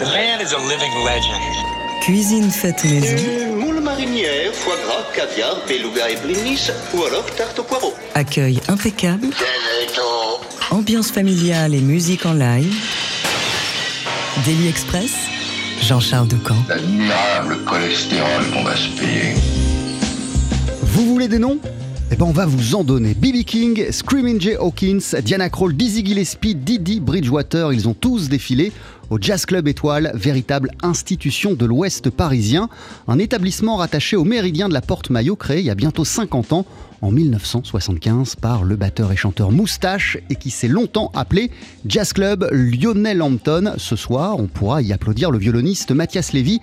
The man is a living legend. Cuisine faite maison. Moule marinière, foie gras, caviar, beluga et blinis, ou alors tarte au poireau. Accueil impeccable. Ambiance familiale et musique en live. Daily Express. Jean-Charles Ducamp. L'admirable cholestérol qu'on va se payer. Vous voulez des noms? Eh ben on va vous en donner. B.B. King, Screaming Jay Hawkins, Diana Krall, Dizzy Gillespie, Didi Bridgewater, ils ont tous défilé au Jazz Club Étoile, véritable institution de l'Ouest parisien, un établissement rattaché au Méridien de la Porte-Maillot créé il y a bientôt 50 ans en 1975 par le batteur et chanteur Moustache et qui s'est longtemps appelé Jazz Club Lionel Hampton. Ce soir, on pourra y applaudir le violoniste Mathias Lévy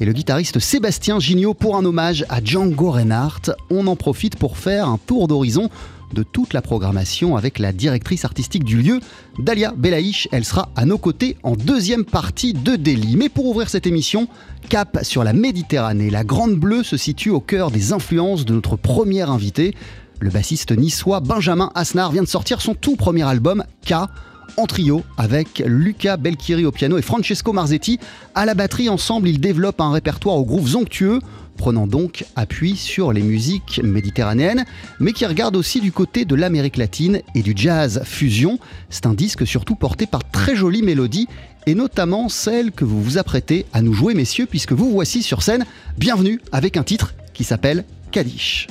et le guitariste Sébastien Gignot pour un hommage à Django Reinhardt. On en profite pour faire un tour d'horizon de toute la programmation avec la directrice artistique du lieu, Dalia Belaïch. Elle sera à nos côtés en deuxième partie de Delhi. Mais pour ouvrir cette émission, cap sur la Méditerranée. La Grande Bleue se situe au cœur des influences de notre premier invité. Le bassiste niçois Benjamin Asnar vient de sortir son tout premier album, K en trio avec Luca Belchiri au piano et Francesco Marzetti à la batterie. Ensemble, ils développent un répertoire aux grooves onctueux, prenant donc appui sur les musiques méditerranéennes, mais qui regarde aussi du côté de l'Amérique latine et du jazz fusion. C'est un disque surtout porté par très jolies mélodies et notamment celle que vous vous apprêtez à nous jouer, messieurs, puisque vous voici sur scène. Bienvenue avec un titre qui s'appelle Kadish.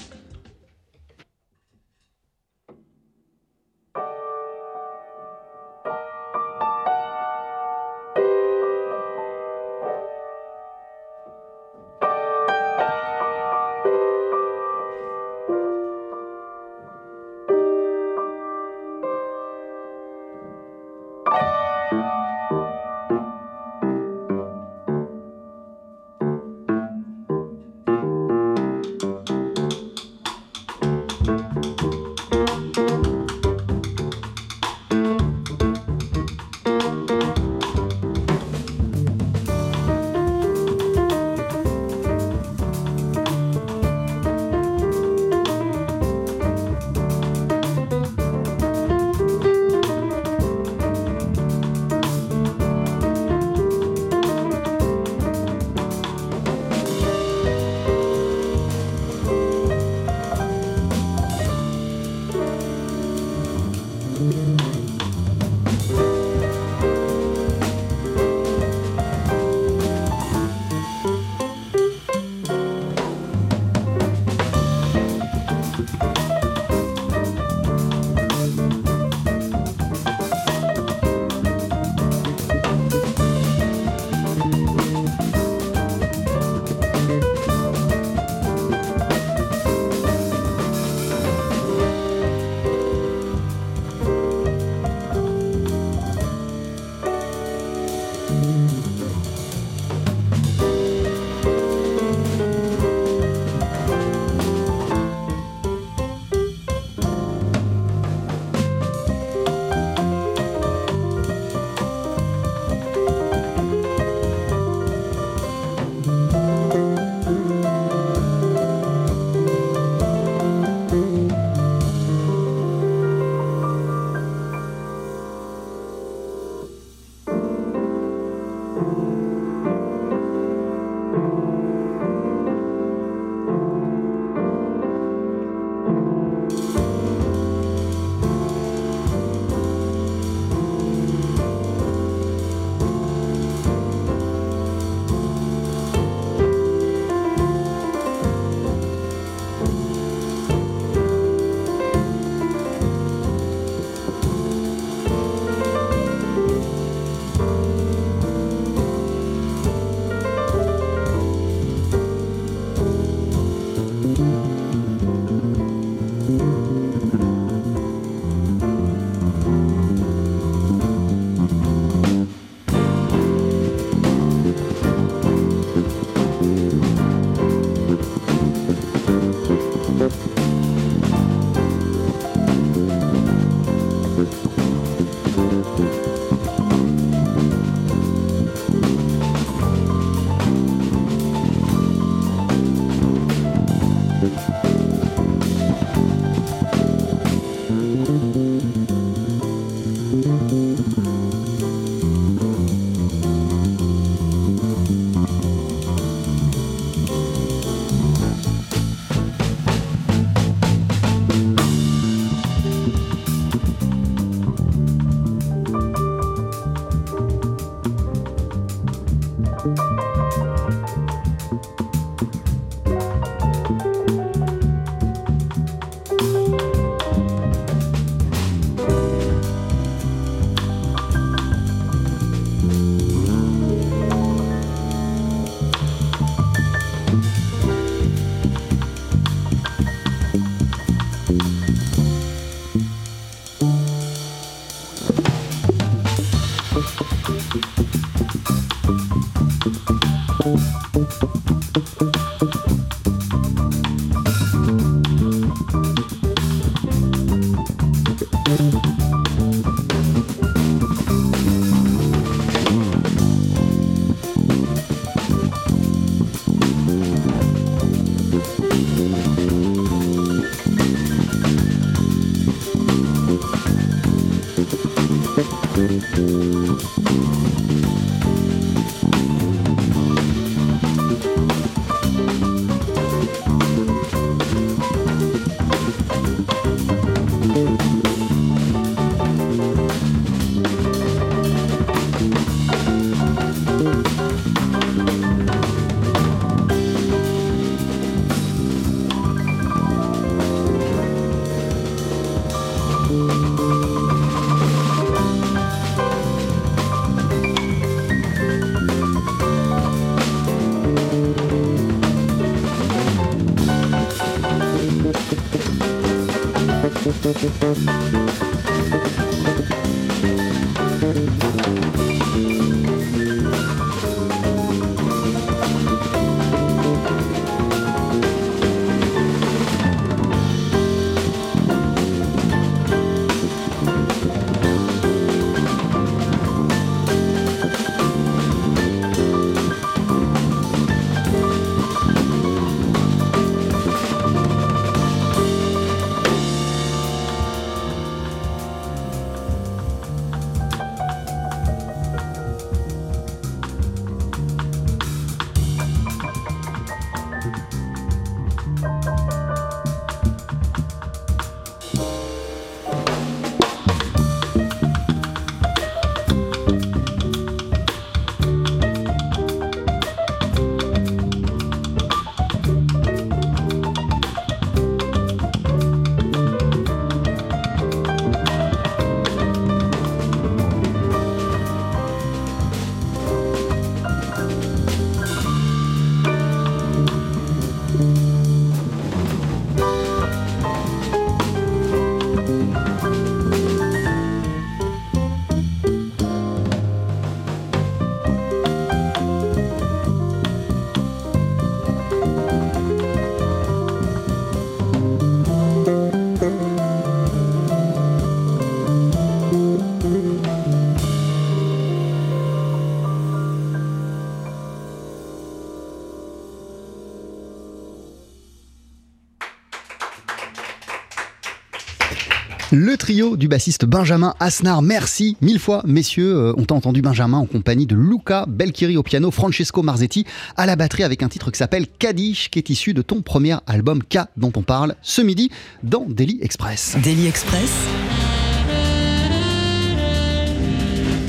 Le trio du bassiste Benjamin Asnar, merci mille fois, messieurs. Euh, on t'a entendu Benjamin en compagnie de Luca Belkiri au piano, Francesco Marzetti à la batterie avec un titre qui s'appelle Kadish, qui est issu de ton premier album K, dont on parle ce midi dans Daily Express. Daily Express.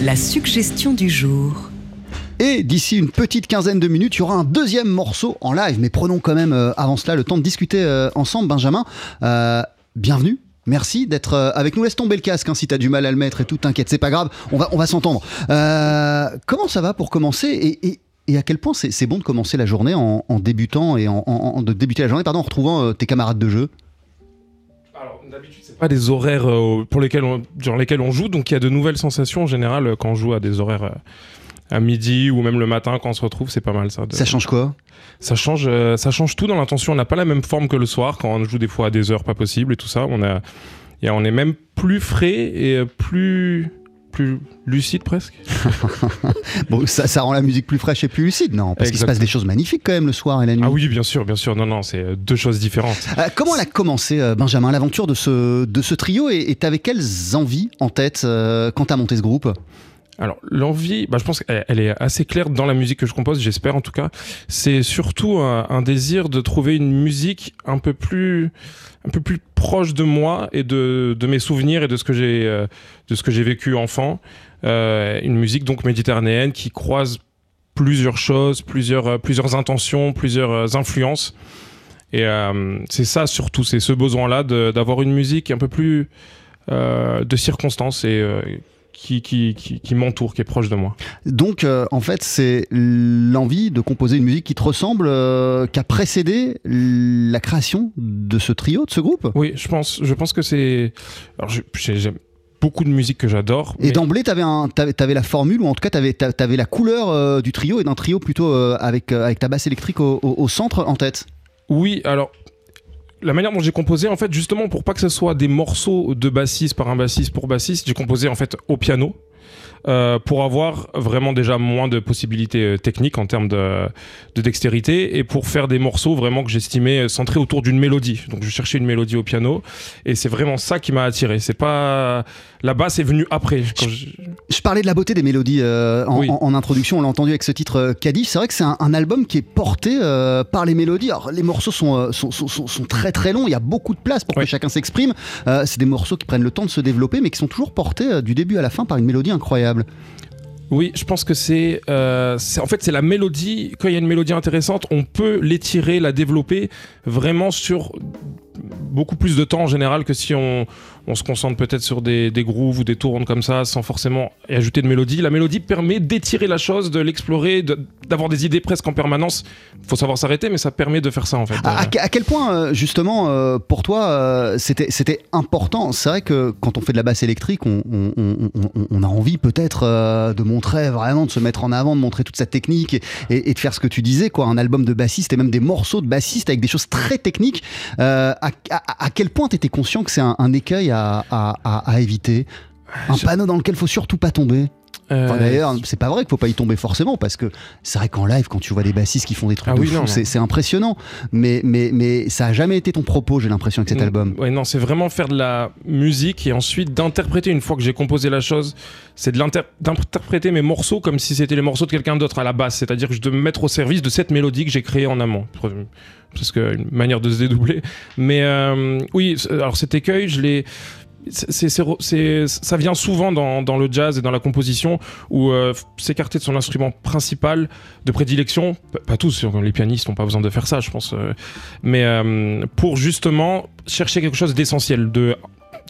La suggestion du jour. Et d'ici une petite quinzaine de minutes, il y aura un deuxième morceau en live. Mais prenons quand même euh, avant cela le temps de discuter euh, ensemble, Benjamin. Euh, bienvenue. Merci d'être euh, avec nous. Laisse tomber le casque hein, si tu as du mal à le mettre et tout. T'inquiète, c'est pas grave. On va, on va s'entendre. Euh, comment ça va pour commencer et, et- à quel point c'est bon de commencer la journée en, débutant et en, la journée pardon, retrouvant euh, tes camarades de jeu? Alors, d'habitude, c'est pas des horaires pour lesquels on, durant lesquels on joue, donc il y a de nouvelles sensations en général quand on joue à des horaires à midi ou même le matin quand on se retrouve, c'est pas mal ça. de- Ça change quoi? Ça change, euh, ça change tout dans l'intention. On n'a pas la même forme que le soir quand on joue des fois à des heures pas possibles et tout ça. On a, et on est même plus frais et euh, plus plus lucide presque. Bon, ça, ça rend la musique plus fraîche et plus lucide, non? Parce qu'il se passe des choses magnifiques quand même le soir et la nuit. Ah oui, bien sûr, bien sûr. Non, non, c'est euh, deux choses différentes. Euh, comment elle a commencé, euh, Benjamin, l'aventure de ce, de ce trio et et t'avais quelles envies en tête euh, quand t'as monté ce groupe? Alors, l'envie, bah, je pense qu'elle elle est assez claire dans la musique que je compose, j'espère en tout cas. C'est surtout un, un désir de trouver une musique un peu plus, un peu plus proche de moi et de, de mes souvenirs et de ce que j'ai, euh, de ce que j'ai vécu enfant. Euh, une musique donc méditerranéenne qui croise plusieurs choses, plusieurs, euh, plusieurs intentions, plusieurs euh, influences. Et euh, c'est ça surtout, c'est ce besoin-là d'avoir une musique un peu plus euh, de circonstances et euh, qui, qui, qui, qui m'entoure, qui est proche de moi. Donc, euh, en fait, c'est l'envie de composer une musique qui te ressemble, euh, qui a précédé la création de ce trio, de ce groupe? Oui, je pense, je pense que c'est. Alors, j'aime beaucoup de musique que j'adore. Et mais- d'emblée, tu avais, la formule, ou en tout cas, tu avais, la couleur euh, du trio et d'un trio plutôt avec, avec ta basse électrique au, au- au centre en tête? Oui, alors la manière dont j'ai composé, en fait, justement pour pas que ce soit des morceaux de bassiste par un bassiste pour bassiste, j'ai composé en fait au piano. Euh, pour avoir vraiment déjà moins de possibilités euh, techniques en termes de, de dextérité et pour faire des morceaux vraiment que j'estimais euh, centrés autour d'une mélodie. Donc je cherchais une mélodie au piano et c'est vraiment ça qui m'a attiré. C'est pas la basse est venue après. Quand je- Je parlais de la beauté des mélodies euh, en, Oui. en- en introduction, on l'a entendu avec ce titre Cadif. C'est vrai que c'est un, un album qui est porté euh, par les mélodies. Alors, les morceaux sont, sont, sont- sont- sont très très longs, il y a beaucoup de place pour Oui. que chacun s'exprime. C'est des morceaux qui prennent le temps de se développer, mais qui sont toujours portés du début à la fin par une mélodie incroyable. Oui, je pense que c'est, euh, c'est- en fait c'est la mélodie. Quand il y a une mélodie intéressante, on peut l'étirer, la développer vraiment sur beaucoup plus de temps en général que si on, on se concentre peut-être sur des, grooves ou des tournes comme ça sans forcément ajouter de mélodie. La mélodie permet d'étirer la chose, de l'explorer, d'avoir des idées presque en permanence. Faut savoir s'arrêter, mais ça permet de faire ça en fait. À, quel point, euh, justement, euh, pour toi, euh, c'était important? C'est vrai que quand on fait de la basse électrique, on, a envie peut-être de montrer vraiment, de se mettre en avant, de montrer toute sa technique et, de faire ce que tu disais, quoi, un album de bassiste et même des morceaux de bassiste avec des choses très techniques. À quel point tu étais conscient que c'est un, un écueil à, à- à- à éviter un panneau dans lequel faut surtout pas tomber. Enfin, Euh, D'ailleurs, c'est pas vrai qu'il faut pas y tomber forcément, parce que c'est vrai qu'en live, quand tu vois des bassistes qui font des trucs Ah de oui, fou, c'est impressionnant. Mais, mais, mais ça a jamais été ton propos, j'ai l'impression, avec cet Mm, album. Ouais, non, c'est vraiment faire de la musique et ensuite d'interpréter une fois que j'ai composé la chose. C'est d'interpréter mes morceaux comme si c'était les morceaux de quelqu'un d'autre à la basse. C'est-à-dire que je dois me mettre au service de cette mélodie que j'ai créée en amont. Parce que une manière de se dédoubler. Mais euh, oui, alors cet écueil, je l'ai. Ça vient souvent dans, le jazz et dans la composition où euh, s'écarter de son instrument principal de prédilection, pas tous, les pianistes n'ont pas besoin de faire ça, je pense, euh, mais euh, pour justement chercher quelque chose d'essentiel, de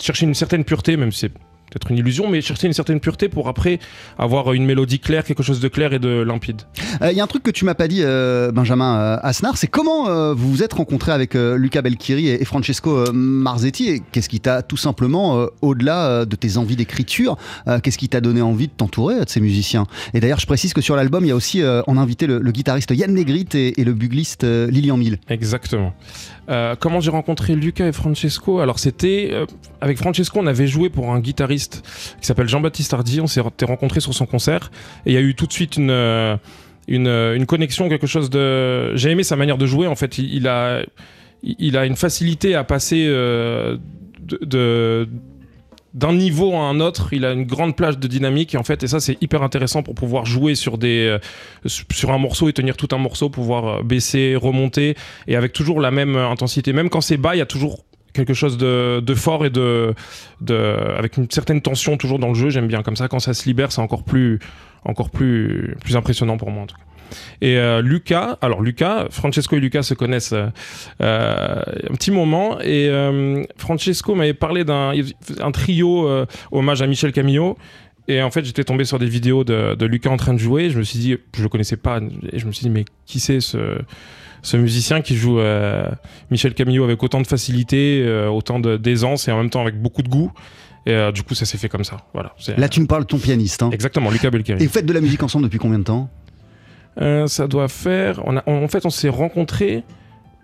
chercher une certaine pureté, même si c'est peut-être une illusion, mais chercher une certaine pureté pour après avoir une mélodie claire, quelque chose de clair et de limpide. Il y a un truc que tu m'as pas dit, euh, Benjamin euh, Asnar, c'est comment euh, vous vous êtes rencontré avec euh, Luca Belchiri et, et Francesco euh, Marzetti et Qu'est-ce qui t'a tout simplement, euh, au-delà euh, de tes envies d'écriture, euh, qu'est-ce qui t'a donné envie de t'entourer euh, de ces musiciens? Et d'ailleurs, je précise que sur l'album, il y a aussi euh, en invité le, le guitariste Yann Negrit et, et le bugliste euh, Lilian Mille. Exactement. Euh, comment j'ai rencontré Luca et Francesco? Alors c'était euh, avec Francesco, on avait joué pour un guitariste qui s'appelle Jean-Baptiste Hardy. On s'est s'était rencontrés sur son concert et il y a eu tout de suite une euh, une, connexion, quelque chose de. J'ai aimé sa manière de jouer. En fait, il, a il a une facilité à passer de d'un niveau à un autre, il a une grande plage de dynamique et en fait, et ça c'est hyper intéressant pour pouvoir jouer sur des euh, sur un morceau et tenir tout un morceau, pouvoir euh, baisser, remonter et avec toujours la même euh, intensité. Même quand c'est bas, il y a toujours quelque chose de, de fort et de, de avec une certaine tension toujours dans le jeu. J'aime bien comme ça. Quand ça se libère, c'est encore plus encore plus plus impressionnant pour moi en tout cas. Et euh, Lucas, alors Lucas, Francesco et Lucas se connaissent euh, euh, un petit moment et euh, Francesco m'avait parlé d'un un trio hommage à Michel Camillo. Et en fait, j'étais tombé sur des vidéos de, de Lucas en train de jouer. Je me suis dit, je le connaissais pas. Et je me suis dit, mais qui c'est ce, ce musicien qui joue euh, Michel Camillo avec autant de facilité, euh, autant d'aisance et en même temps avec beaucoup de goût? Et euh, du coup, ça s'est fait comme ça. Voilà. Là, tu me parles de ton pianiste. hein. Exactement, Lucas Belkeri. Et vous faites de la musique ensemble depuis combien de temps? Euh, ça doit faire. On a, en fait, on s'est rencontrés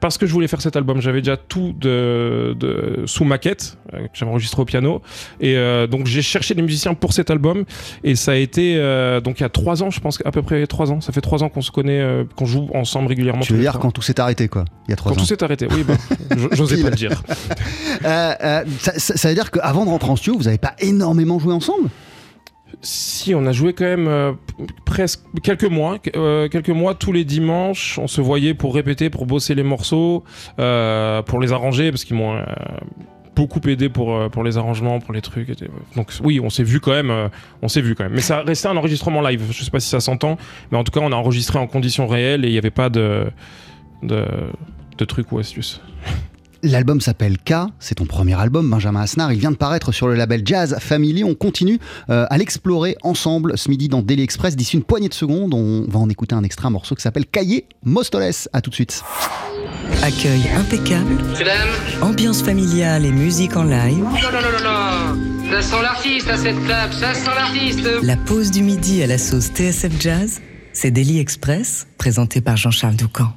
parce que je voulais faire cet album. J'avais déjà tout de, de- sous maquette euh, que j'avais enregistré au piano, et euh, donc j'ai cherché des musiciens pour cet album. Et ça a été euh, donc il y a trois ans, je pense à peu près trois ans. Ça fait trois ans qu'on se connaît, qu'on joue ensemble régulièrement. Tu veux dire quand tout s'est arrêté, quoi, il y a trois Quand ans tout s'est arrêté, oui, j- j'osais pas le dire. Ça veut dire qu'avant de rentrer en studio, vous n'avez pas énormément joué ensemble? Si, on a joué quand même euh, presque quelques mois, euh, quelques mois tous les dimanches. On se voyait pour répéter, pour bosser les morceaux, euh, pour les arranger, parce qu'ils m'ont beaucoup aidé pour pour les arrangements, pour les trucs. Donc oui, on s'est vu quand même, on s'est vu quand même. Mais ça restait un enregistrement live. Je sais pas si ça s'entend, mais en tout cas, on a enregistré en conditions réelles et il n'y avait pas de de trucs ou astuces. L'album s'appelle K, c'est ton premier album, Benjamin Asnar. Il vient de paraître sur le label Jazz Family. On continue euh, à l'explorer ensemble ce midi dans Daily Express. D'ici une poignée de secondes, on va en écouter un extrait, un morceau qui s'appelle Cahier Mostoles. À tout de suite. Accueil impeccable, ambiance familiale et musique en live. Non, non, non, non, non Ça sent l'artiste à cette table, ça sent l'artiste. La pause du midi à la sauce TSF Jazz, c'est Daily Express, présenté par Jean-Charles Doucan.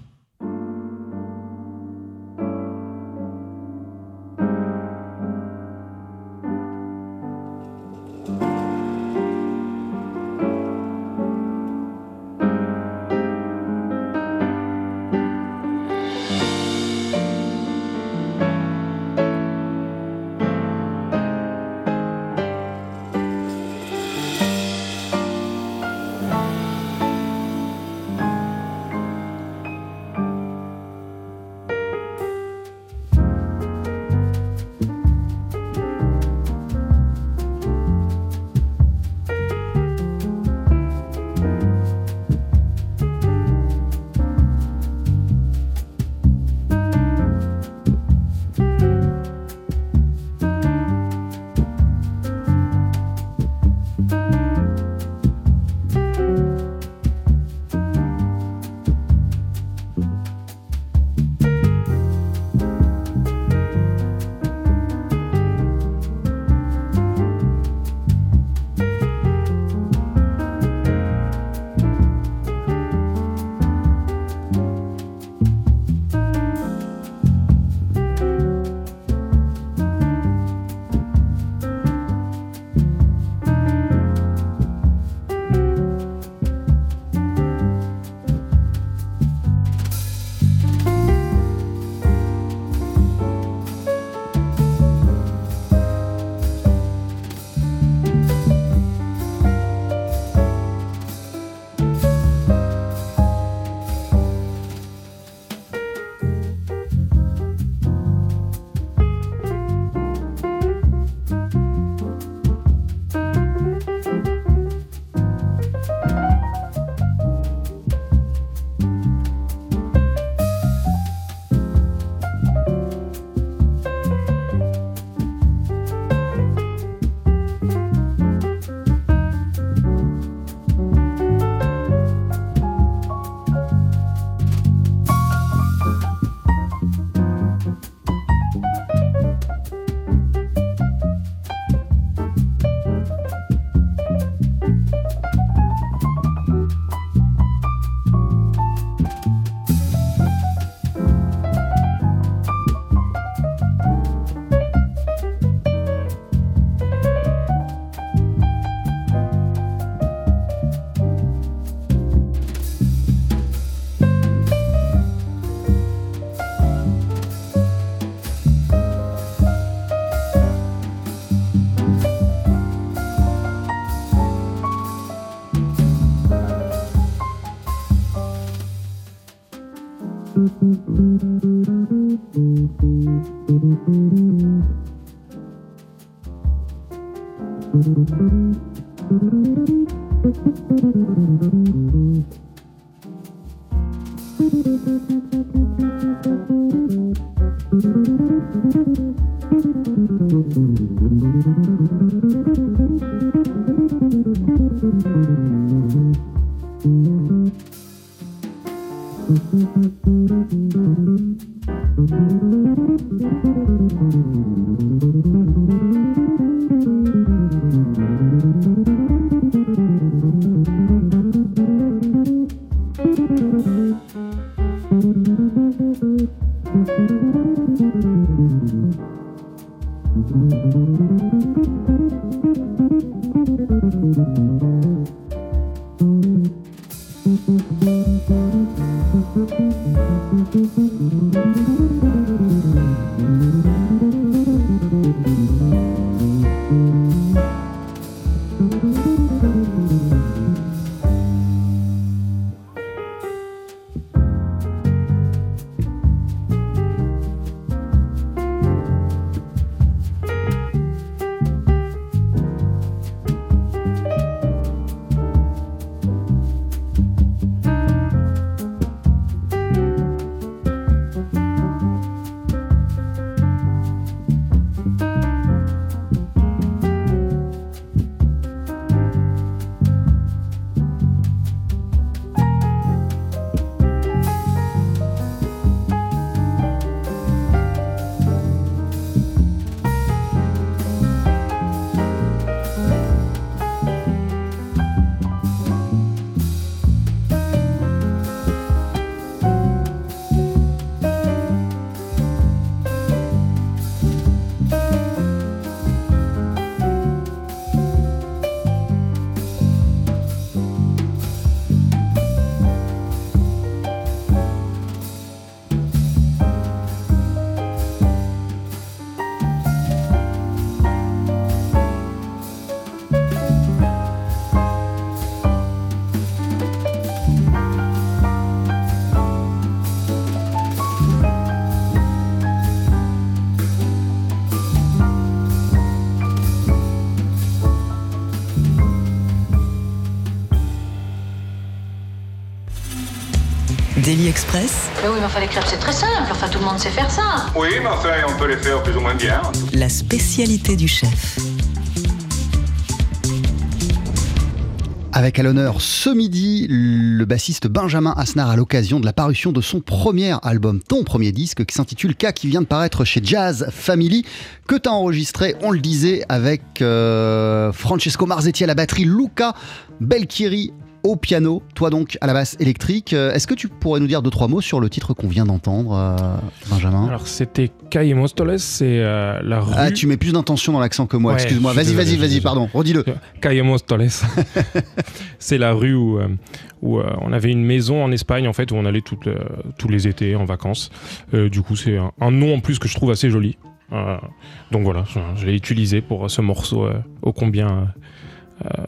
Express, Mais oui, mais enfin, les crêpes, c'est très simple. Enfin, tout le monde sait faire ça. Oui, mais enfin, on peut les faire plus ou moins bien. la spécialité du chef. Avec à l'honneur ce midi le bassiste Benjamin Asnar à l'occasion de la parution de son premier album, ton premier disque, qui s'intitule K, qui vient de paraître chez Jazz Family, que tu as enregistré, on le disait, avec euh, Francesco Marzetti à la batterie, Luca Belchieri au piano, toi donc à la basse électrique. Euh, Est-ce que tu pourrais nous dire deux, trois mots sur le titre qu'on vient d'entendre, euh, Benjamin? Alors c'était Caille Mostoles, c'est euh, la rue. Ah, tu mets plus d'intention dans l'accent que moi, Ouais, excuse-moi. Vas-y, vas-y, vas-y, pardon, redis-le. Calle Mostoles. c'est la rue où, où euh, on avait une maison en Espagne en fait où on allait toutes, tous les étés en vacances. Du coup, c'est un, un nom en plus que je trouve assez joli. Euh, donc voilà, je, je l'ai utilisé pour ce morceau euh, ô combien euh,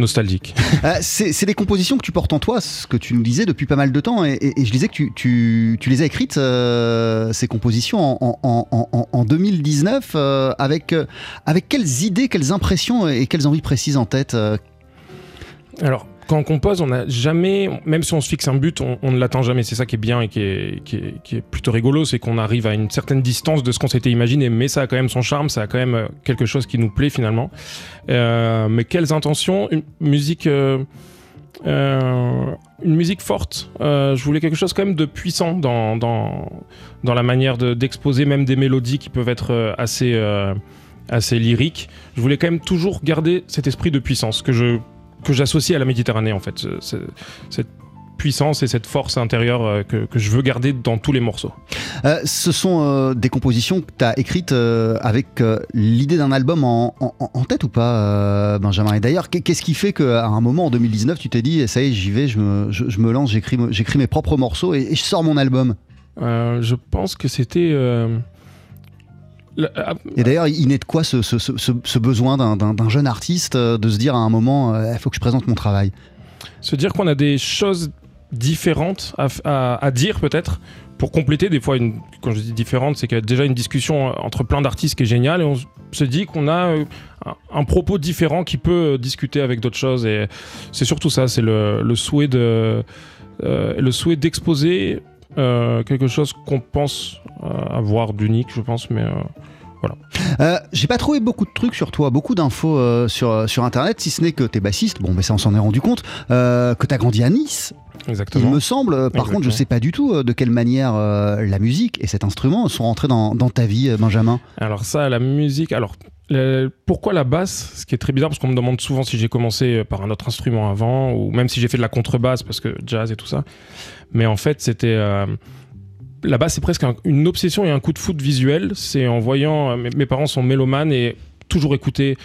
nostalgique. Euh, c'est des compositions que tu portes en toi, ce que tu nous disais depuis pas mal de temps, et, et- et je disais que tu, tu- tu les as écrites, euh, ces compositions, en, en- en- en- en 2019, euh, avec, avec quelles idées, quelles impressions et quelles envies précises en tête Alors, quand on compose, on n'a jamais, même si on se fixe un but, on, ne l'atteint jamais. C'est ça qui est bien et qui est, plutôt rigolo, c'est qu'on arrive à une certaine distance de ce qu'on s'était imaginé, mais ça a quand même son charme, ça a quand même euh, quelque chose qui nous plaît finalement. Euh, mais quelles intentions? Une musique. euh, une musique forte. Je voulais quelque chose quand même de puissant dans, dans, dans la manière de- d'exposer même des mélodies qui peuvent être assez, assez lyriques. Je voulais quand même toujours garder cet esprit de puissance que je que j'associe à la Méditerranée en fait. Ce- ce- cette puissance et cette force intérieure euh, que, que je veux garder dans tous les morceaux. Euh, Ce sont euh, des compositions que tu as écrites euh, avec l'idée d'un album en, en- en tête ou pas, Benjamin? Et d'ailleurs, qu'est- qu'est-ce qui fait qu'à un moment en 2019, tu t'es dit, ça y est, j'y vais, je me, je- je me lance, j'écris j'écris mes propres morceaux et, et je sors mon album? Je pense que c'était... euh, Et d'ailleurs, il naît de quoi ce, ce- ce- ce- ce besoin d'un- jeune artiste euh, de se dire à un moment, il faut que je présente mon travail. Se dire qu'on a des choses différentes à, f- à- à dire peut-être pour compléter des fois une quand je dis différente c'est qu'il y a déjà une discussion euh, entre plein d'artistes qui est géniale et on se dit qu'on a euh, un, propos différent qui peut euh, discuter avec d'autres choses. Et c'est surtout ça c'est le, le souhait de euh, le souhait d'exposer euh, quelque chose qu'on pense euh, avoir d'unique je pense mais euh, Euh, J'ai pas trouvé beaucoup de trucs sur toi, beaucoup d'infos euh, sur, sur internet, si ce n'est que t'es bassiste, bon, mais ça on s'en est rendu compte, euh, que t'as grandi à Nice, il exactement me semble. Par contre, je sais pas du tout de quelle manière la musique et cet instrument sont rentrés dans, dans ta vie, Benjamin. Alors ça, la musique. Alors le- pourquoi la basse? Ce qui est très bizarre parce qu'on me demande souvent si j'ai commencé par un autre instrument avant ou même si j'ai fait de la contrebasse parce que jazz et tout ça. Mais en fait, c'était euh, la basse, c'est presque un- une obsession et un coup de foot visuel. C'est en voyant euh, mes, mes parents sont mélomanes et toujours écouter.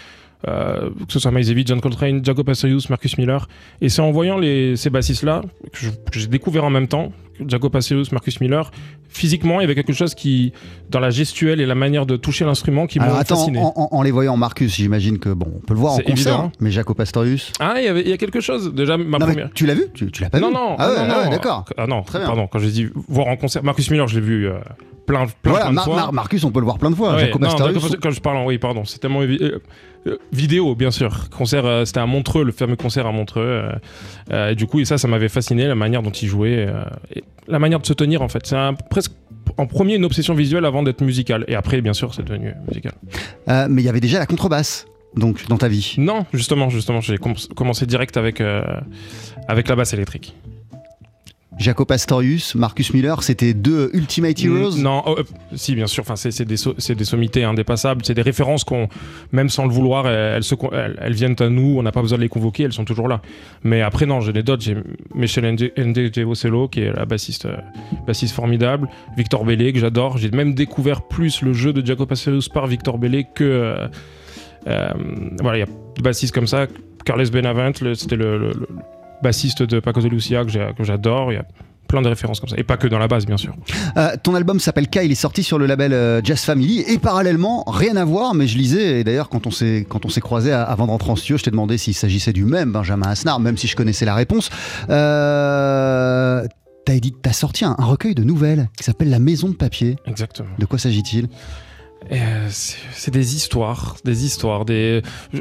Euh, que ce soit Miles Davis, John Coltrane, Jaco Pastorius, Marcus Miller. Et c'est en voyant les, ces bassistes-là que j'ai découvert en même temps, Jaco Pastorius, Marcus Miller, physiquement, il y avait quelque chose qui, dans la gestuelle et la manière de toucher l'instrument, qui m'a attends, fasciné. en, en- en les voyant, Marcus, j'imagine que bon, on peut le voir en concert, évident. mais Jaco Pastorius. Ah, il y, avait, il y a quelque chose. Déjà, ma Non, première. tu l'as vu? Tu, tu l'as pas non, vu? non, Ah ouais, non, ah ouais, d'accord. Ah non, Très bien. pardon, quand j'ai dit voir en concert, Marcus Miller, je l'ai vu euh, plein, plein, Voilà, plein de Mar- fois. Mar- Marcus, on peut le voir plein de fois. Ouais, non, quand je parle en oui, pardon, c'est tellement euh, euh, vidéo, bien sûr. Concert, euh, c'était à Montreux, le fameux concert à Montreux. et du coup, et ça, ça m'avait fasciné, la manière dont il jouait, et la manière de se tenir en fait. C'est presque en premier une obsession visuelle avant d'être musical. Et après, bien sûr, c'est devenu musical. Mais il y avait déjà la contrebasse, donc, dans ta vie. Non, justement, justement, j'ai com- commencé direct avec euh, avec la basse électrique. Jaco Pastorius, Marcus Miller, c'était deux Ultimate Heroes? Mm, Non, oh, euh, si bien sûr. Enfin, c'est des so- c'est des sommités indépassables. C'est des références qu'on, même sans le vouloir, elles, elles se con- elles- elles viennent à nous. On n'a pas besoin de les convoquer. Elles sont toujours là. Mais après, non, j'ai des d'autres. J'ai Michel Ndj Vocello, qui est la bassiste, euh, bassiste formidable. Victor Bellé, que j'adore. J'ai même découvert plus le jeu de Jaco Pastorius par Victor Bellé que euh, voilà. Il y a des bassistes comme ça. Carles Benavent, c'était le, le- le bassiste de Paco de Lucia que j'adore. Il y a plein de références comme ça. Et pas que dans la basse, bien sûr. Euh, ton album s'appelle K, il est sorti sur le label euh, Jazz Family et parallèlement, rien à voir, mais je lisais, et d'ailleurs quand on s'est croisé avant de rentrer en studio, je t'ai demandé s'il s'agissait du même Benjamin Asnar, même si je connaissais la réponse. Euh, T'as sorti un, un recueil de nouvelles qui s'appelle La Maison de Papier. Exactement. De quoi s'agit-il? Euh, c'est des histoires, des histoires.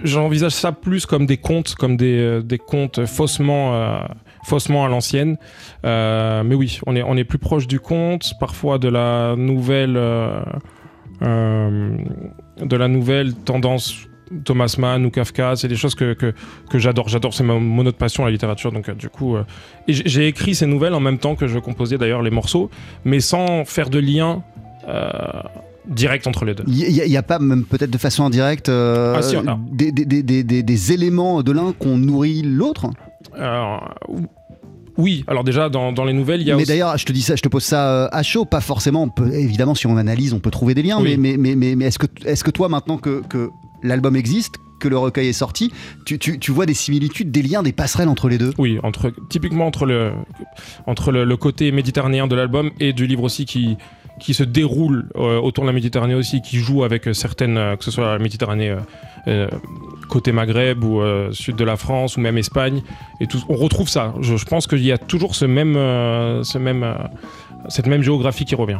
J'envisage ça plus comme des contes, comme des, euh, contes faussement, euh, faussement à l'ancienne. Mais oui, on est, on est plus proche du conte, parfois de la nouvelle, de la nouvelle tendance Thomas Mann ou Kafka. C'est des choses que, que, j'adore. J'adore, c'est ma mon autre passion, la littérature. Donc, du coup, j'ai écrit ces nouvelles en même temps que je composais d'ailleurs les morceaux, mais sans faire de lien. Direct entre les deux. Il n'y a, pas, même peut-être de façon indirecte, euh, Ah, si, des, des- des- des- des- des éléments de l'un qu'on nourrit l'autre? Oui, alors déjà dans, dans les nouvelles, il y a Mais aussi... d'ailleurs, je te dis ça, je te pose ça euh, à chaud, pas forcément. on peut- évidemment, si on analyse, on peut trouver des liens. Oui. Mais, mais, mais, mais, mais est-ce que, est que toi, maintenant que, que l'album existe, que le recueil est sorti, tu, tu- tu vois des similitudes, des liens, des passerelles entre les deux? Oui, entre, typiquement entre le, entre le, le côté méditerranéen de l'album et du livre aussi qui, qui se déroule euh, autour de la Méditerranée aussi, qui joue avec certaines, euh, que ce soit la Méditerranée euh, euh, côté Maghreb ou euh, sud de la France ou même Espagne. Et on retrouve ça. Je, je pense qu'il y a toujours ce même, euh, ce même, euh, cette même géographie qui revient.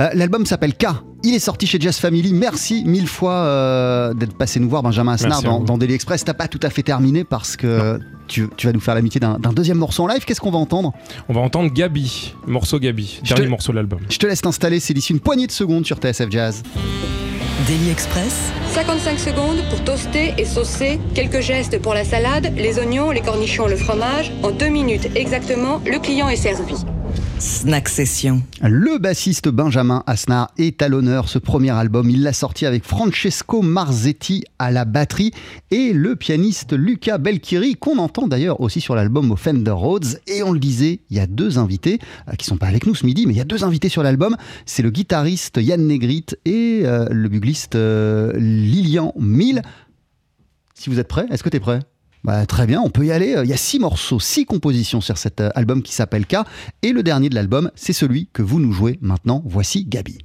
Euh, L'album s'appelle K. Il est sorti chez Jazz Family. Merci mille fois euh, d'être passé nous voir, Benjamin Asnar, Merci à dans, Daily Express. T'as pas tout à fait terminé parce que tu, tu vas nous faire l'amitié d'un d'un deuxième morceau en live. Qu'est-ce qu'on va entendre? On va entendre Gabi, morceau Gabi, Je dernier te- morceau de l'album. Je te laisse t'installer, c'est d'ici une poignée de secondes sur TSF Jazz. Daily Express, 55 secondes pour toaster et saucer. Quelques gestes pour la salade, les oignons, les cornichons, le fromage. En deux minutes exactement, le client est servi. Snack Session. Le bassiste Benjamin Asnar est à l'honneur. Ce premier album, il l'a sorti avec Francesco Marzetti à la batterie et le pianiste Luca Belchiri, qu'on entend d'ailleurs aussi sur l'album au Fender Rhodes. Et on le disait, il y a deux invités euh, qui sont pas avec nous ce midi, mais il y a deux invités sur l'album. C'est le guitariste Yann Negrit et euh, le bugliste euh, Lilian Mille. Si vous êtes prêts, est-ce que tu es prêt? Bah, très bien, on peut y aller. Il y a six morceaux, six compositions sur cet euh, album qui s'appelle K. Et le dernier de l'album, c'est celui que vous nous jouez maintenant. Voici Gabi.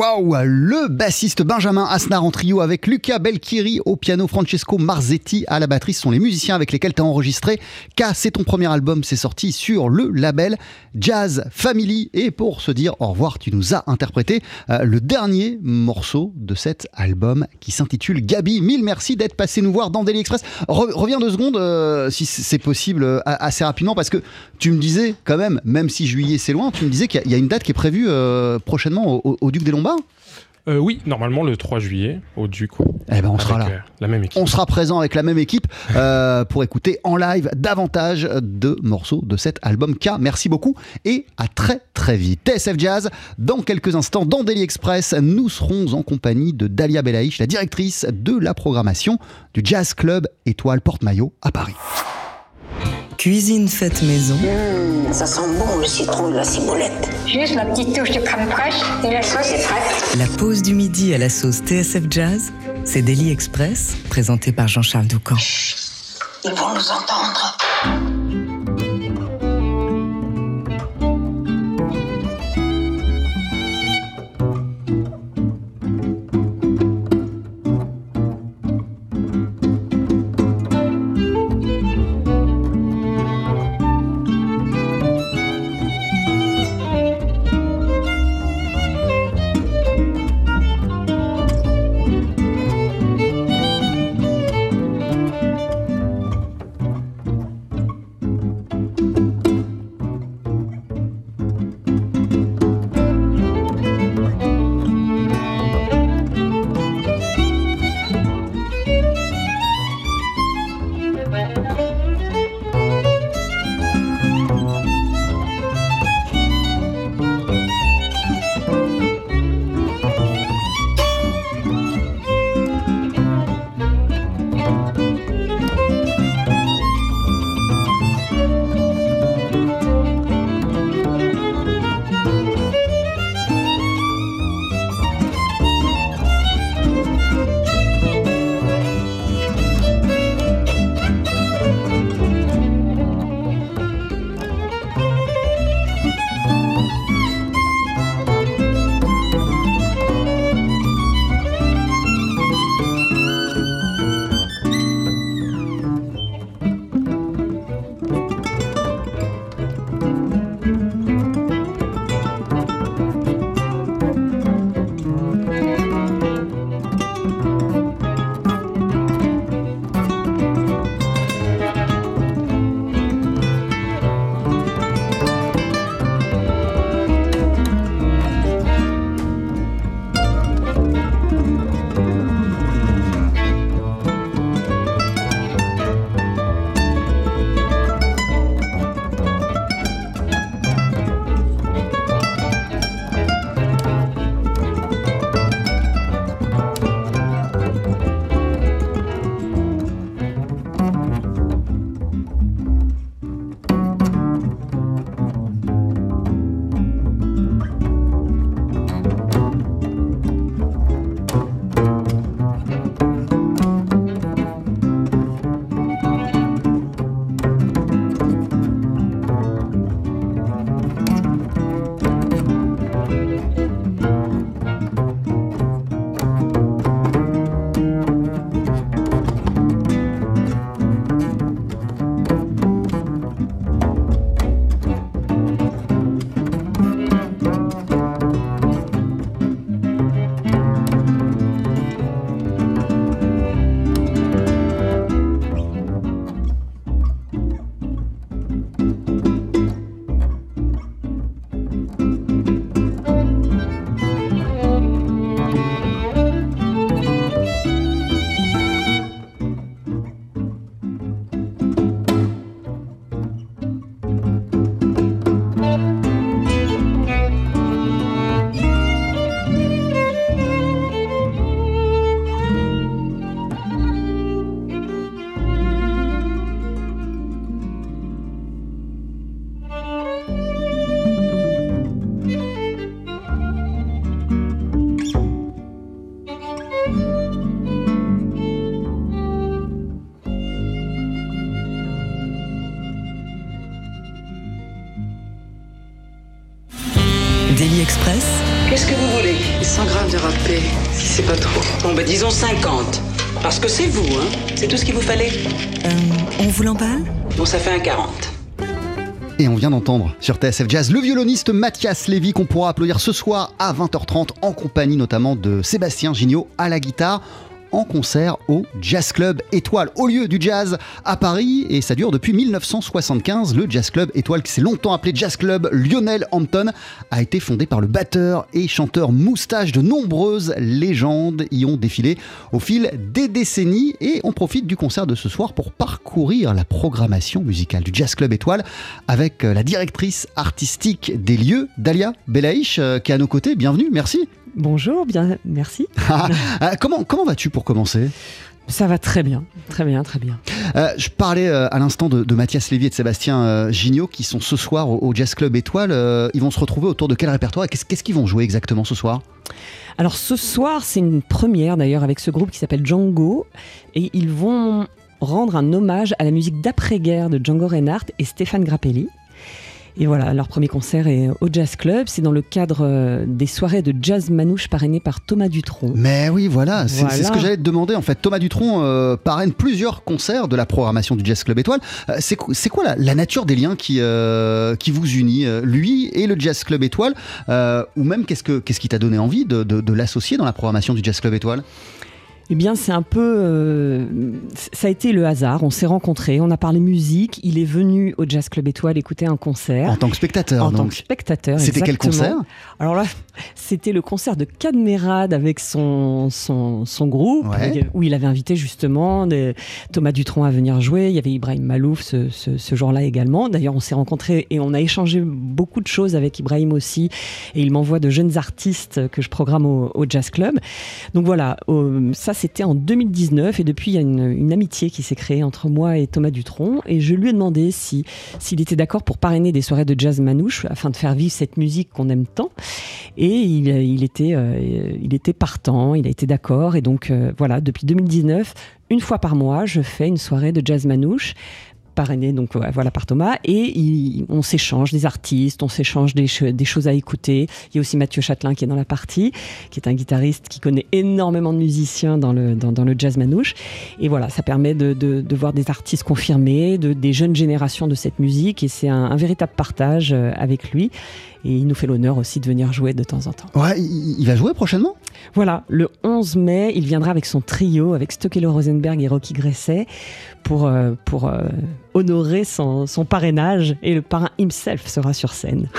Waouh Le bassiste Benjamin Asnar en trio avec Luca Belkiri au piano, Francesco Marzetti à la batterie. Ce sont les musiciens avec lesquels tu as enregistré. K, c'est ton premier album, c'est sorti sur le label Jazz Family. Et pour se dire au revoir, tu nous as interprété euh, le dernier morceau de cet album qui s'intitule Gabi. Mille merci d'être passé nous voir dans Daily Express. Re- reviens deux secondes, euh, si c'est possible, euh, assez rapidement, parce que tu me disais quand même, même si juillet c'est loin, tu me disais qu'il y a- une date qui est prévue prochainement au, au Duc des Lombards. Euh, oui, normalement le 3 juillet au Duc. Eh ben on sera là. euh, la même équipe. On sera présent avec la même équipe euh, pour écouter en live davantage de morceaux de cet album K. Merci beaucoup et à très très vite. TSF Jazz, dans quelques instants dans Daily Express, nous serons en compagnie de Dalia Belaïch, la directrice de la programmation du Jazz Club Étoile Porte-Maillot à Paris. Cuisine faite maison, Ça sent bon le citron et la ciboulette. Juste la petite touche de crème fraîche et la sauce est prête. la pause du midi à la sauce TSF Jazz, c'est Daily Express, présenté par Jean-Charles Doucan. Ils vont nous entendre. Express. Qu'est-ce que vous voulez? 100 grammes de râpé, si c'est pas trop. Bon, bah disons 50. Parce que c'est vous, hein C'est tout ce qu'il vous fallait Euh, on vous l'emballe? Bon, ça fait un 40. Et on vient d'entendre sur TSF Jazz le violoniste Mathias Lévy qu'on pourra applaudir ce soir à 20h30 en compagnie notamment de Sébastien Gignot à la guitare en concert au Jazz Club Étoile, au lieu du jazz à Paris. Et ça dure depuis 1975. Le Jazz Club Étoile, qui s'est longtemps appelé Jazz Club Lionel Hampton, a été fondé par le batteur et chanteur moustache. De nombreuses légendes y ont défilé au fil des décennies. Et on profite du concert de ce soir pour parcourir la programmation musicale du Jazz Club Étoile avec euh, la directrice artistique des lieux, Dalia Belaïch, euh, qui est à nos côtés. Bienvenue, merci. Bonjour, bien, merci. Euh, comment comment vas-tu pour commencer? Ça va très bien, très bien, très bien. Euh, je parlais euh, à l'instant de, de Mathias Lévy et de Sébastien euh, Gignot qui sont ce soir au, au Jazz Club Étoile. Euh, ils vont se retrouver autour de quel répertoire et qu'est-ce qu'est-ce qu'ils vont jouer exactement ce soir? Alors ce soir, c'est une première d'ailleurs avec ce groupe qui s'appelle Django et ils vont rendre un hommage à la musique d'après-guerre de Django Reinhardt et Stéphane Grappelli. Et voilà, leur premier concert est au Jazz Club. C'est dans le cadre euh, des soirées de jazz manouche parrainées par Thomas Dutronc. Mais oui, voilà, c'est Voilà. ce que j'allais te demander. En fait, Thomas Dutronc euh, parraine plusieurs concerts de la programmation du Jazz Club Étoile. Euh, c'est qu- c'est quoi la, la nature des liens qui, euh, qui vous unit, lui et le Jazz Club Étoile Ou même, qu'est-ce que- qu'est-ce qui t'a donné envie de, de- de l'associer dans la programmation du Jazz Club Étoile? Eh bien, c'est un peu. euh, ça a été le hasard. On s'est rencontrés, on a parlé musique. Il est venu au Jazz Club Étoile écouter un concert. En tant que spectateur, En tant que spectateur. C'était quel concert? Alors là, c'était le concert de Cadmerade avec son, son, son groupe, Ouais. où il avait invité justement des- Thomas Dutronc à venir jouer. Il y avait Ibrahim Malouf ce, ce- ce jour-là également. D'ailleurs, on s'est rencontrés et on a échangé beaucoup de choses avec Ibrahim aussi. Et il m'envoie de jeunes artistes que je programme au, au Jazz Club. Donc voilà, euh, ça c'était en 2019 et depuis il y a une, amitié qui s'est créée entre moi et Thomas Dutronc. Et je lui ai demandé si s'il était d'accord pour parrainer des soirées de jazz manouche afin de faire vivre cette musique qu'on aime tant. Et il, il était euh, il était partant, il a été d'accord. Et donc euh, voilà depuis 2019 une fois par mois je fais une soirée de jazz manouche parrainé donc voilà par Thomas et il- on s'échange des artistes, on s'échange des, choses à écouter. Il y a aussi Mathieu Châtelain qui est dans la partie, qui est un guitariste qui connaît énormément de musiciens dans le, dans le jazz manouche. Et voilà, ça permet de, de- de voir des artistes confirmés, de, des jeunes générations de cette musique et c'est un, un véritable partage euh, avec lui. Et il nous fait l'honneur aussi de venir jouer de temps en temps. Ouais, il, va jouer prochainement? Voilà, le 11 mai, il viendra avec son trio, avec Stokelo Rosenberg et Rocky Gresset, pour, euh, pour euh, honorer son, son parrainage. Et le parrain himself sera sur scène.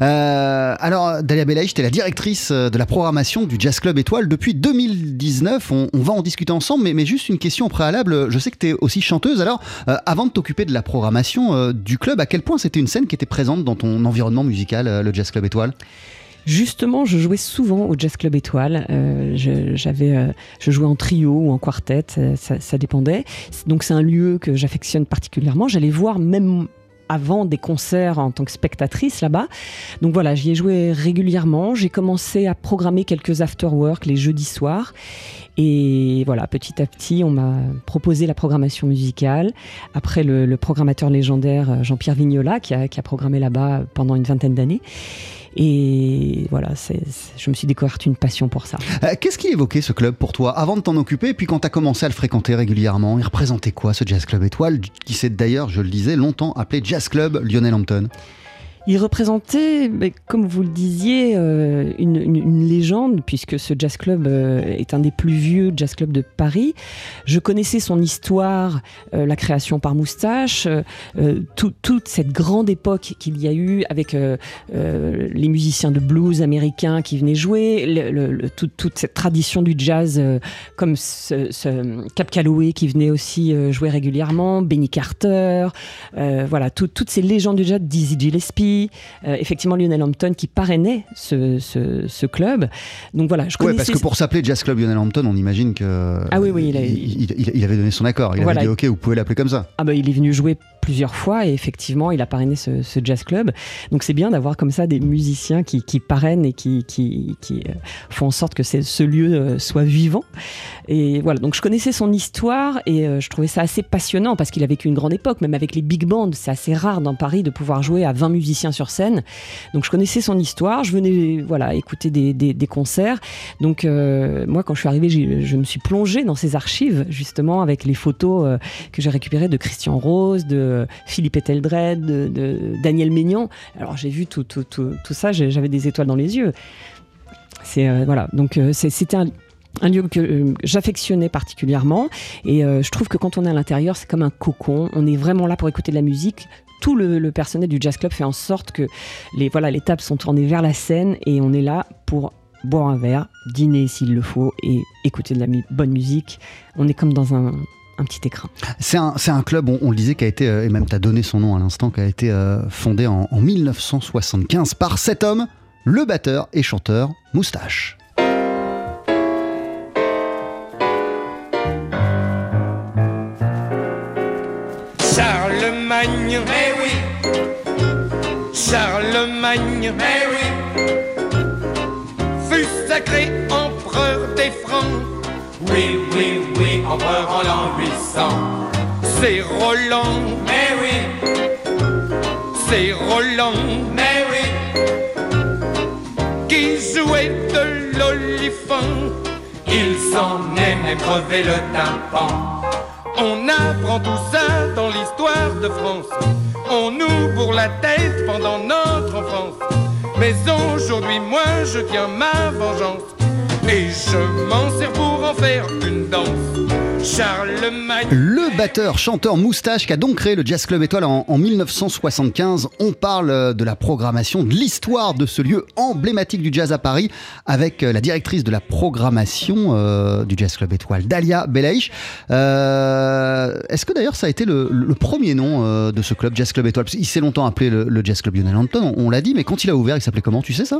Euh, alors, Dalia Belaïch, tu es la directrice de la programmation du Jazz Club Étoile depuis 2019. On, on va en discuter ensemble, mais, juste une question au préalable. Je sais que tu es aussi chanteuse. Alors, euh, avant de t'occuper de la programmation euh, du club, à quel point c'était une scène qui était présente dans ton environnement musical, le Jazz Club Étoile? Justement, je jouais souvent au Jazz Club Étoile. Euh, euh, je jouais en trio ou en quartet, euh, ça, dépendait. Donc c'est un lieu que j'affectionne particulièrement. J'allais voir même avant des concerts en tant que spectatrice là-bas. Donc voilà, j'y ai joué régulièrement. J'ai commencé à programmer quelques after-work les jeudis soirs. Et voilà, petit à petit, on m'a proposé la programmation musicale. Après, le, programmateur légendaire Jean-Pierre Vignola, qui a programmé là-bas pendant une vingtaine d'années. Et voilà, je me suis découverte une passion pour ça. Euh, Qu'est-ce qui évoquait ce club pour toi avant de t'en occuper puis quand tu as commencé à le fréquenter régulièrement, il représentait quoi ce Jazz Club? Étoile qui s'est d'ailleurs, je le disais, longtemps appelé Jazz Club Lionel Hampton Il représentait, comme vous le disiez, euh, une, légende, puisque ce jazz club euh, est un des plus vieux jazz clubs de Paris. Je connaissais son histoire, euh, la création par Moustache, tout- toute cette grande époque qu'il y a eu avec les musiciens de blues américains qui venaient jouer, toute cette tradition du jazz, comme ce, Cap Calloway qui venait aussi jouer régulièrement, Benny Carter, voilà, tout- toutes ces légendes du jazz, Dizzy Gillespie, euh, effectivement Lionel Hampton qui parrainait ce, ce- ce club. Donc voilà, je Ouais, connaissais parce que pour s'appeler Jazz Club Lionel Hampton, on imagine que. Ah oui, oui, il a- il, il- il avait donné son accord. Il Voilà. avait dit OK, vous pouvez l'appeler comme ça. Ah bah, il est venu jouer plusieurs fois et effectivement il a parrainé ce, ce jazz club. Donc c'est bien d'avoir comme ça des musiciens qui, qui parrainent et qui, qui, qui, euh, font en sorte que ce lieu euh, soit vivant. Et voilà, donc je connaissais son histoire et euh, je trouvais ça assez passionnant parce qu'il a vécu une grande époque, même avec les big bands. C'est assez rare dans Paris de pouvoir jouer à 20 musiciens musicien sur scène. Donc je connaissais son histoire, je venais voilà écouter des, des, concerts. Donc moi, quand je suis arrivée, je me suis plongée dans ses archives justement avec les photos que j'ai récupérées de Christian Rose, de Philippe Eteldred, de, Daniel Maignan. Alors j'ai vu tout, tout, tout, ça, j'avais des étoiles dans les yeux. C'est voilà, donc c'était un, lieu que euh, j'affectionnais particulièrement. Et euh, je trouve que quand on est à l'intérieur, c'est comme un cocon. On est vraiment là pour écouter de la musique. Tout le, personnel du jazz club fait en sorte que les, voilà, les tables sont tournées vers la scène et on est là pour boire un verre, dîner s'il le faut et écouter de la bonne musique. On est comme dans un, petit écran. C'est un, un, club, on, le disait, qui a été, euh, et même tu as donné son nom à l'instant, qui a été fondé en, en 1975 par cet homme, le batteur et chanteur Moustache. Charlemagne, mais oui. Charlemagne, mais oui. Fut sacré empereur des Francs. Oui, oui, oui, empereur en l'an 800. C'est Roland, mais oui. C'est Roland, mais oui. Qui jouait de l'olifant. Il s'en est même crevé le tympan. On apprend tout ça dans l'histoire de France. On nous bourre la tête pendant notre enfance. Mais aujourd'hui, moi, je tiens ma vengeance. Et je m'en sers pour en faire une danse. Le batteur, chanteur Moustache qui a donc créé le Jazz Club Étoile en, 1975. On parle euh, de la programmation, de l'histoire de ce lieu emblématique du jazz à Paris avec euh, la directrice de la programmation euh, du Jazz Club Étoile, Dalia Belaïch. Est-ce que d'ailleurs ça a été le, premier nom de ce club, Jazz Club Étoile? Il s'est longtemps appelé le, Jazz Club Lionel Hampton, on l'a dit, mais quand il a ouvert, il s'appelait comment? Tu sais ça?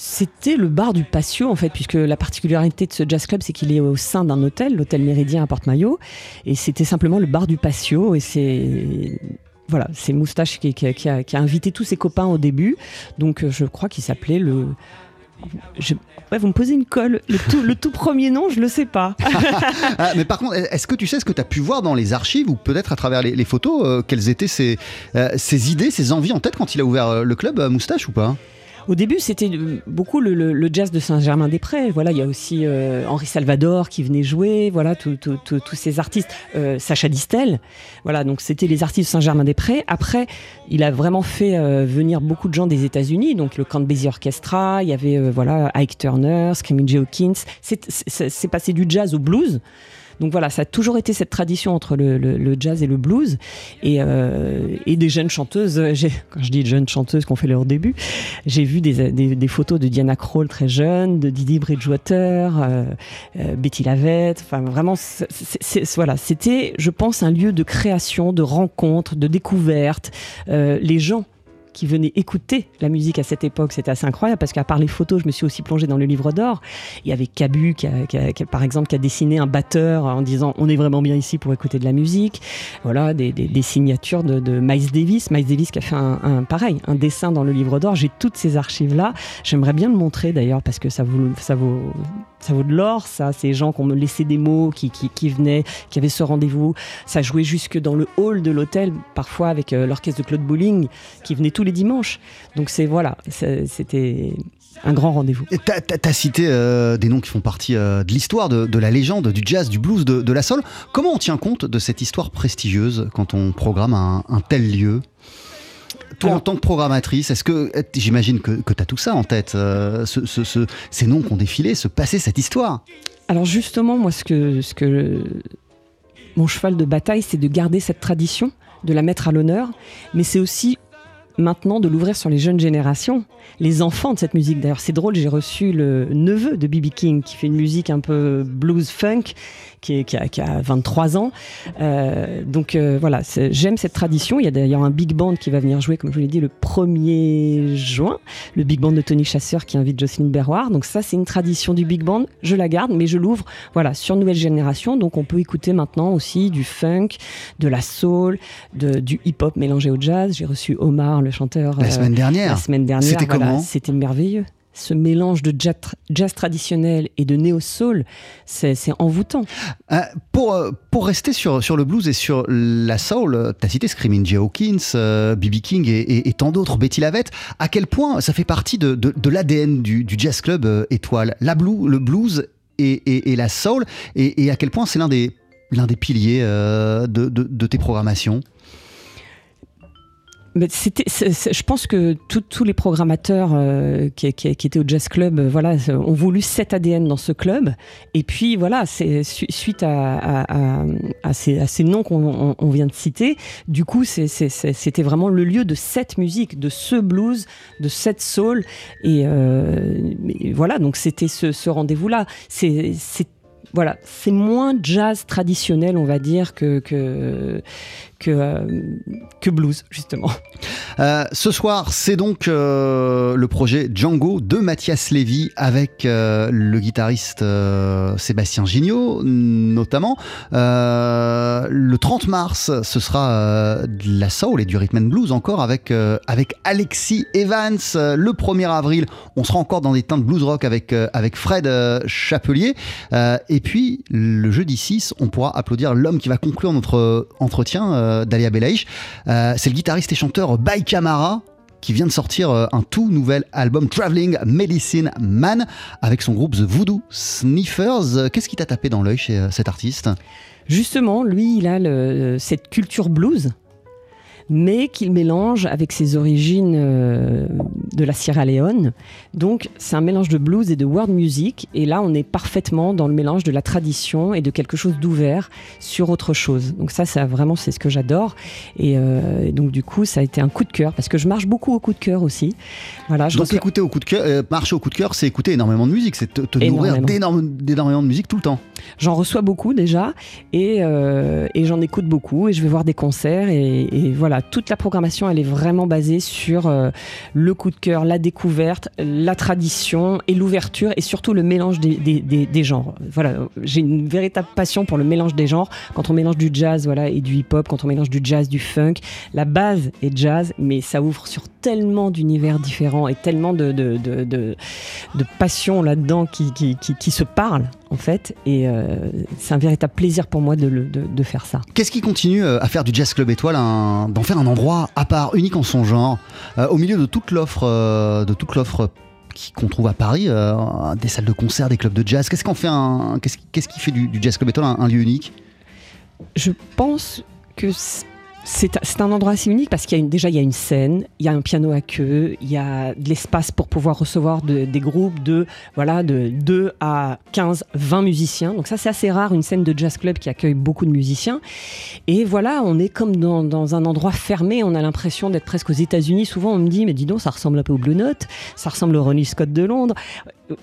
C'était le bar du patio, en fait, puisque la particularité de ce jazz club, c'est qu'il est au sein d'un hôtel, l'hôtel Méridien à Porte-Maillot. Et c'était simplement le bar du patio. Et c'est. Voilà, c'est Moustache qui, a, invité tous ses copains au début. Donc, euh, je crois qu'il s'appelait le. Ouais, vous me posez une colle. Le tout, premier nom, je le sais pas. Ah, mais par contre, est-ce que tu sais ce que tu as pu voir dans les archives ou peut-être à travers les, photos, euh, quelles étaient euh, ses, idées, ses envies en tête quand il a ouvert le club Moustache ou pas? Au début, c'était beaucoup le, jazz de Saint-Germain-des-Prés. Voilà, il y a aussi euh, Henri Salvador qui venait jouer. Voilà, tous ces artistes. Euh, Sacha Distel. Voilà, donc c'était les artistes de Saint-Germain-des-Prés. Après, il a vraiment fait euh, venir beaucoup de gens des États-Unis. Donc le Camp Orchestra. Il y avait voilà Ike Turner, Screaming Jay Hawkins. C'est passé du jazz au blues. Donc voilà, ça a toujours été cette tradition entre le, jazz et le blues. Et, euh, des jeunes chanteuses, quand je dis jeunes chanteuses qu'on fait leur début, j'ai vu des, photos de Diana Krall très jeune, de Didi Bridgewater, euh, euh, Betty Lavette. Enfin, vraiment, voilà, c'était, je pense, un lieu de création, de rencontre, de découverte. les gens qui venaient écouter la musique à cette époque. C'était assez incroyable parce qu'à part les photos, je me suis aussi plongée dans le livre d'or. Il y avait Cabu, qui, par exemple, qui a dessiné un batteur en disant on est vraiment bien ici pour écouter de la musique. Voilà, des, signatures de, Miles Davis. Miles Davis qui a fait un, pareil, un dessin dans le livre d'or. J'ai toutes ces archives-là. J'aimerais bien le montrer d'ailleurs parce que ça vaut, ça vaut, ça vaut de l'or, ça. Ces gens qui ont laissé des mots, qui, qui, venaient, qui avaient ce rendez-vous. Ça jouait jusque dans le hall de l'hôtel, parfois avec euh, l'orchestre de Claude Bowling, qui venait tous les dimanches. Donc c'est voilà, c'était un grand rendez-vous. Tu as, cité euh, des noms qui font partie euh, de l'histoire, de, la légende, du jazz, du blues, de, la soul. Comment on tient compte de cette histoire prestigieuse quand on programme un, tel lieu? Toi, en tant que programmatrice, est-ce que j'imagine que, tu as tout ça en tête, euh, ces noms qui ont défilé, ce passé, cette histoire? Alors justement, moi, ce que, ce que mon cheval de bataille, c'est de garder cette tradition, de la mettre à l'honneur, mais c'est aussi maintenant de l'ouvrir sur les jeunes générations, les enfants de cette musique. D'ailleurs, c'est drôle, j'ai reçu le neveu de B.B. King qui fait une musique un peu blues funk, qui, a, 23 ans. Euh, donc euh, voilà, j'aime cette tradition. Il y a d'ailleurs un big band qui va venir jouer, comme je vous l'ai dit, le 1er juin, le big band de Tony Chasseur qui invite Jocelyne Berroir. Donc ça, c'est une tradition du big band. Je la garde, mais je l'ouvre voilà, sur nouvelle génération. Donc on peut écouter maintenant aussi du funk, de la soul, de, du hip-hop mélangé au jazz. J'ai reçu Omar, le chanteur. La semaine dernière. La semaine dernière. C'était comment? C'était merveilleux. Ce mélange de jazz, traditionnel et de néo-soul, c'est envoûtant. Euh, pour, euh, pour rester sur, sur le blues et sur la soul, tu as cité Screaming Jay Hawkins, B.B. King et, tant d'autres, Betty Lavette. À quel point ça fait partie de, de, l'ADN du, du, jazz club étoile? La blue, Le blues et, et, la soul, et, à quel point c'est l'un des, des piliers de, de tes programmations? Je pense que tous les programmateurs euh, qui, étaient au jazz club, euh, voilà, ont voulu cet ADN dans ce club. Et puis voilà, suite à, ces, noms qu'on vient de citer. Du coup, c'était vraiment le lieu de cette musique, de ce blues, de cette soul. Et, euh, voilà, donc c'était ce, rendez-vous-là. C'est voilà, moins jazz traditionnel, on va dire, que, que, euh, que blues, justement. Euh, ce soir, c'est donc euh, le projet Django de Mathias Lévy avec le guitariste Sébastien Gignot, notamment. le 30 mars, ce sera de la soul et du rhythm and blues encore avec, avec Alexis Evans. Le 1er avril, on sera encore dans des teintes blues rock avec, avec Fred Chapelier. et puis, le jeudi 6, on pourra applaudir l'homme qui va conclure notre entretien euh, d'Alia Belaïch. Euh, c'est le guitariste et chanteur Bai Kamara qui vient de sortir euh, un tout nouvel album Traveling Medicine Man avec son groupe The Voodoo Sniffers. Qu'est-ce qui t'a tapé dans l'œil chez cet artiste? Justement, lui, il a cette culture blues mais qu'il mélange avec ses origines euh, de la Sierra Leone. Donc c'est un mélange de blues et de world music, et là on est parfaitement dans le mélange de la tradition et de quelque chose d'ouvert sur autre chose. Donc ça, ça vraiment c'est ce que j'adore, et, euh, donc du coup ça a été un coup de cœur parce que je marche beaucoup au coup de cœur aussi. Voilà. Je donc écouter au coup de cœur, euh, marcher au coup de cœur, c'est écouter énormément de musique, c'est te, nourrir d'énormément de musique tout le temps. J'en reçois beaucoup déjà, et, et j'en écoute beaucoup, et je vais voir des concerts, et, et voilà toute la programmation, elle est vraiment basée sur euh, le coup de cœur, la découverte, la tradition et l'ouverture et surtout le mélange des, des, genres. Voilà, j'ai une véritable passion pour le mélange des genres. Quand on mélange du jazz, voilà, et du hip-hop, quand on mélange du jazz, du funk, la base est jazz, mais ça ouvre sur tellement d'univers différents et tellement de, de, de, de, passion là-dedans qui, qui, qui, se parlent en fait. Et euh, c'est un véritable plaisir pour moi de, de faire ça. Qu'est-ce qui continue euh, à faire du Jazz Club Étoile d'en faire un endroit à part, unique en son genre, euh, au milieu de toute l'offre de toute l'offre qu'on trouve à Paris, des salles de concert, des clubs de jazz? Qu'est-ce qu'on fait un, qu'est-ce, qui fait du, Jazz Club Étoile un lieu unique? Je pense que c'est un endroit assez unique parce qu'il y a une, déjà il y a une scène, il y a un piano à queue, il y a de l'espace pour pouvoir recevoir des groupes de voilà de 2 à 15, 20 musiciens. Donc ça c'est assez rare une scène de jazz club qui accueille beaucoup de musiciens. Et voilà, on est comme dans, un endroit fermé, on a l'impression d'être presque aux États-Unis. Souvent on me dit mais dis donc ça ressemble un peu au Blue Note, ça ressemble au Ronnie Scott de Londres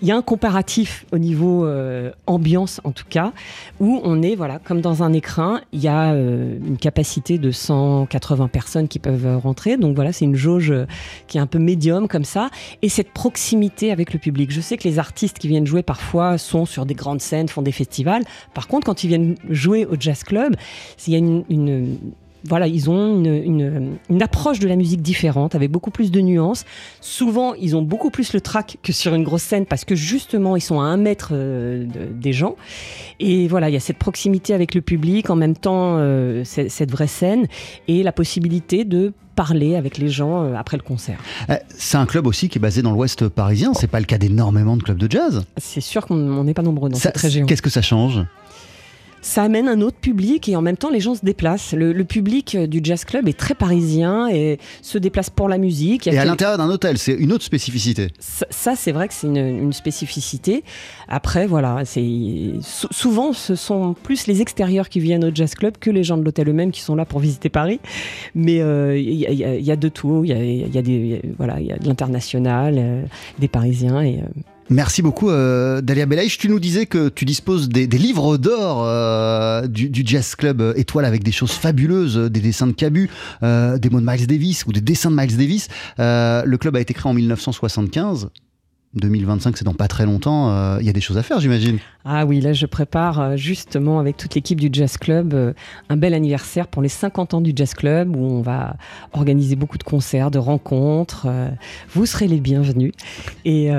il y a un comparatif au niveau euh, ambiance en tout cas, où on est voilà comme dans un écrin, il y a euh, une capacité de 180 personnes qui peuvent rentrer, donc voilà c'est une jauge euh, qui est un peu médium comme ça, et cette proximité avec le public. Je sais que les artistes qui viennent jouer parfois sont sur des grandes scènes, font des festivals. Par contre, quand ils viennent jouer au jazz club, il y a une voilà, ils ont une, approche de la musique différente, avec beaucoup plus de nuances. Souvent, ils ont beaucoup plus le track que sur une grosse scène, parce que justement, ils sont à un mètre euh, des gens. Et voilà, il y a cette proximité avec le public, en même temps, euh, cette vraie scène, et la possibilité de parler avec les gens euh, après le concert. C'est un club aussi qui est basé dans l'ouest parisien, c'est pas le cas d'énormément de clubs de jazz. C'est sûr qu'on n'est pas nombreux dans cette région. Qu'est-ce que ça change? Ça amène un autre public et en même temps les gens se déplacent. Le, public du jazz club est très parisien et se déplace pour la musique. Et à l'intérieur d'un hôtel, c'est une autre spécificité. Ça, c'est vrai que c'est une, spécificité. Après, voilà, c'est souvent ce sont plus les extérieurs qui viennent au jazz club que les gens de l'hôtel eux-mêmes qui sont là pour visiter Paris. Mais euh, il y, a de tout. Il y a, des voilà, il y a de l'international, euh, des Parisiens et euh, Merci beaucoup euh, Dalia Belaïch. Tu nous disais que tu disposes des, livres d'or euh, du, Jazz Club euh, Étoile avec des choses fabuleuses, des dessins de Cabu, des mots de Miles Davis ou des dessins de Miles Davis. le club a été créé en 1975. 2025, c'est dans pas très longtemps. euh, Il y a des choses à faire, j'imagine. Ah oui, là je prépare euh, justement avec toute l'équipe du Jazz Club euh, un bel anniversaire pour les 50 ans du Jazz Club où on va organiser beaucoup de concerts, de rencontres. euh, Vous serez les bienvenus. Et,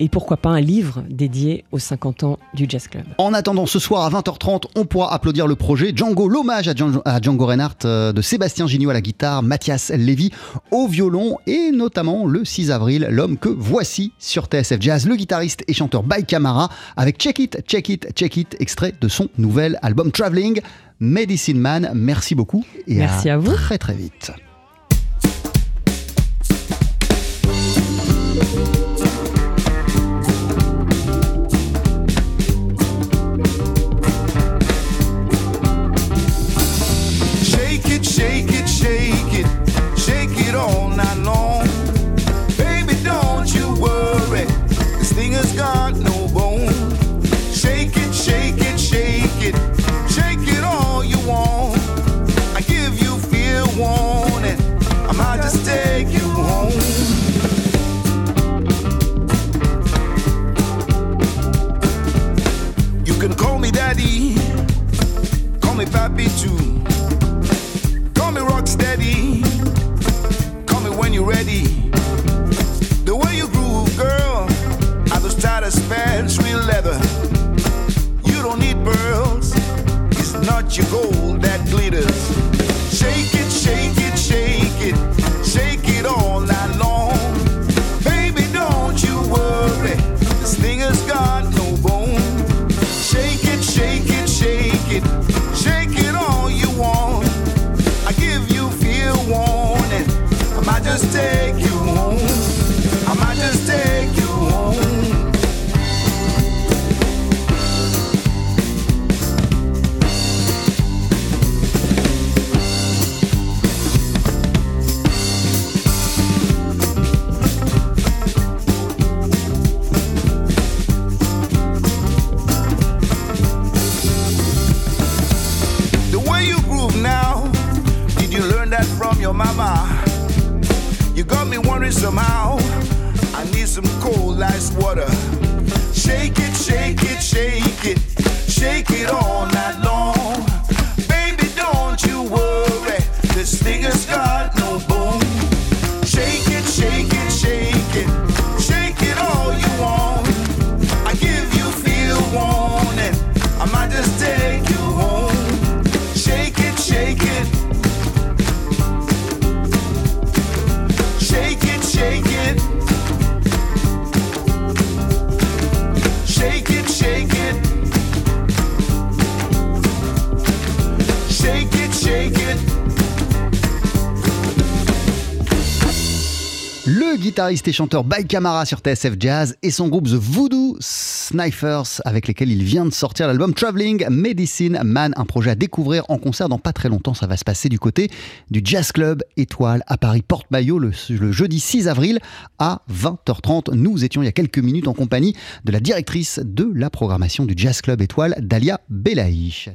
et pourquoi pas un livre dédié aux 50 ans du Jazz Club. En attendant, ce soir à 20h30, on pourra applaudir le projet Django, l'hommage à Django, Reinhardt de Sébastien Gignot à la guitare, Mathias Lévy au violon et notamment le 6 avril, l'homme que voici sur TSF Jazz, le guitariste et chanteur By Camara avec Check It, Check It, Check It, extrait de son nouvel album Traveling. Medicine Man, merci beaucoup et Merci à vous. très très vite. Me too. Call me rock steady. Call me when you're ready. The way you groove, girl. I those tightest pants, real leather. You don't need pearls. It's not your gold that glitters. Guitariste et chanteur By Camara sur TSF Jazz et son groupe The Voodoo Snipers avec lesquels il vient de sortir l'album Traveling Medicine Man, un projet à découvrir en concert dans pas très longtemps. Ça va se passer du côté du Jazz Club Étoile à Paris Porte-Maillot le, le jeudi 6 avril à 20h30. Nous étions il y a quelques minutes en compagnie de la directrice de la programmation du Jazz Club Étoile, Dalia Belaïch.